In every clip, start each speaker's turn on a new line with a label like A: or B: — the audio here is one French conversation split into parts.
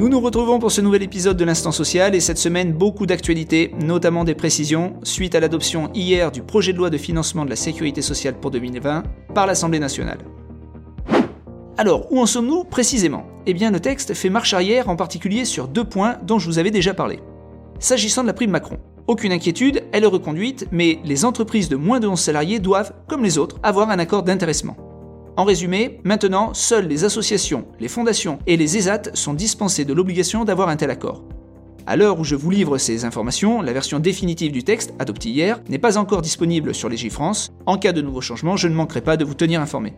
A: Nous nous retrouvons pour ce nouvel épisode de l'Instant Social et cette semaine beaucoup d'actualités, notamment des précisions, suite à l'adoption hier du projet de loi de financement de la sécurité sociale pour 2020 par l'Assemblée nationale. Alors, où en sommes-nous précisément? Eh bien, le texte fait marche arrière en particulier sur deux points dont je vous avais déjà parlé. S'agissant de la prime Macron, aucune inquiétude, elle est reconduite, mais les entreprises de moins de 11 salariés doivent, comme les autres, avoir un accord d'intéressement. En résumé, maintenant, seules les associations, les fondations et les ESAT sont dispensées de l'obligation d'avoir un tel accord. À l'heure où je vous livre ces informations, la version définitive du texte, adoptée hier, n'est pas encore disponible sur Légifrance. En cas de nouveaux changements, je ne manquerai pas de vous tenir informé.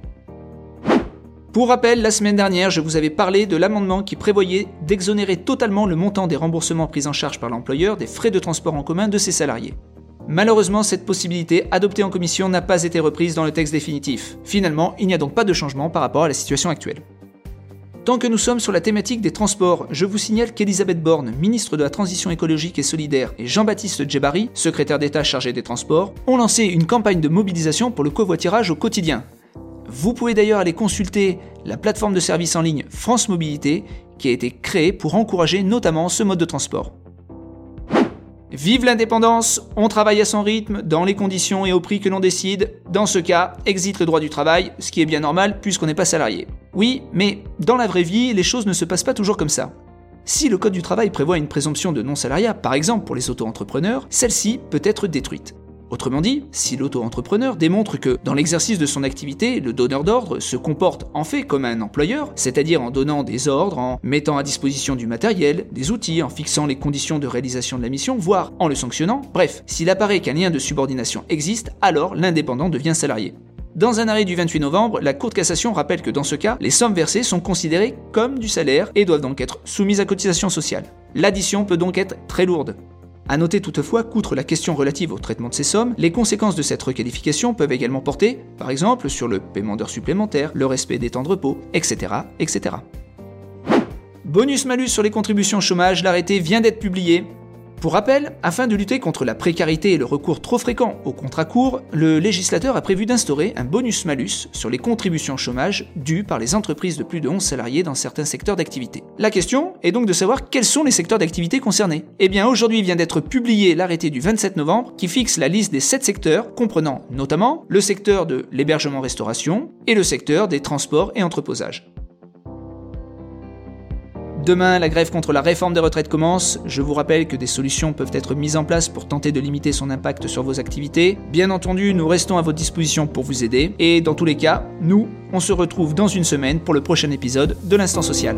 A: Pour rappel, la semaine dernière, je vous avais parlé de l'amendement qui prévoyait d'exonérer totalement le montant des remboursements pris en charge par l'employeur des frais de transport en commun de ses salariés. Malheureusement, cette possibilité, adoptée en commission, n'a pas été reprise dans le texte définitif. Finalement, il n'y a donc pas de changement par rapport à la situation actuelle. Tant que nous sommes sur la thématique des transports, je vous signale qu'Elisabeth Borne, ministre de la Transition écologique et solidaire, et Jean-Baptiste Djebari, secrétaire d'État chargé des transports, ont lancé une campagne de mobilisation pour le covoiturage au quotidien. Vous pouvez d'ailleurs aller consulter la plateforme de service en ligne France Mobilité, qui a été créée pour encourager notamment ce mode de transport. Vive l'indépendance, on travaille à son rythme, dans les conditions et au prix que l'on décide. Dans ce cas, existe le droit du travail, ce qui est bien normal puisqu'on n'est pas salarié. Oui, mais dans la vraie vie, les choses ne se passent pas toujours comme ça. Si le Code du travail prévoit une présomption de non-salariat, par exemple pour les auto-entrepreneurs, celle-ci peut être détruite. Autrement dit, si l'auto-entrepreneur démontre que, dans l'exercice de son activité, le donneur d'ordre se comporte en fait comme un employeur, c'est-à-dire en donnant des ordres, en mettant à disposition du matériel, des outils, en fixant les conditions de réalisation de la mission, voire en le sanctionnant, bref, s'il apparaît qu'un lien de subordination existe, alors l'indépendant devient salarié. Dans un arrêt du 28 novembre, la Cour de cassation rappelle que dans ce cas, les sommes versées sont considérées comme du salaire et doivent donc être soumises à cotisation sociale. L'addition peut donc être très lourde. A noter toutefois qu'outre la question relative au traitement de ces sommes, les conséquences de cette requalification peuvent également porter, par exemple, sur le paiement d'heures supplémentaires, le respect des temps de repos, etc. etc. Bonus-malus sur les contributions chômage, l'arrêté vient d'être publié. Pour rappel, afin de lutter contre la précarité et le recours trop fréquent aux contrats courts, le législateur a prévu d'instaurer un bonus-malus sur les contributions chômage dues par les entreprises de plus de 11 salariés dans certains secteurs d'activité. La question est donc de savoir quels sont les secteurs d'activité concernés. Eh bien, aujourd'hui vient d'être publié l'arrêté du 27 novembre qui fixe la liste des 7 secteurs comprenant notamment le secteur de l'hébergement-restauration et le secteur des transports et entreposages. Demain, la grève contre la réforme des retraites commence. Je vous rappelle que des solutions peuvent être mises en place pour tenter de limiter son impact sur vos activités. Bien entendu, nous restons à votre disposition pour vous aider. Et dans tous les cas, nous, on se retrouve dans une semaine pour le prochain épisode de l'Instant Social.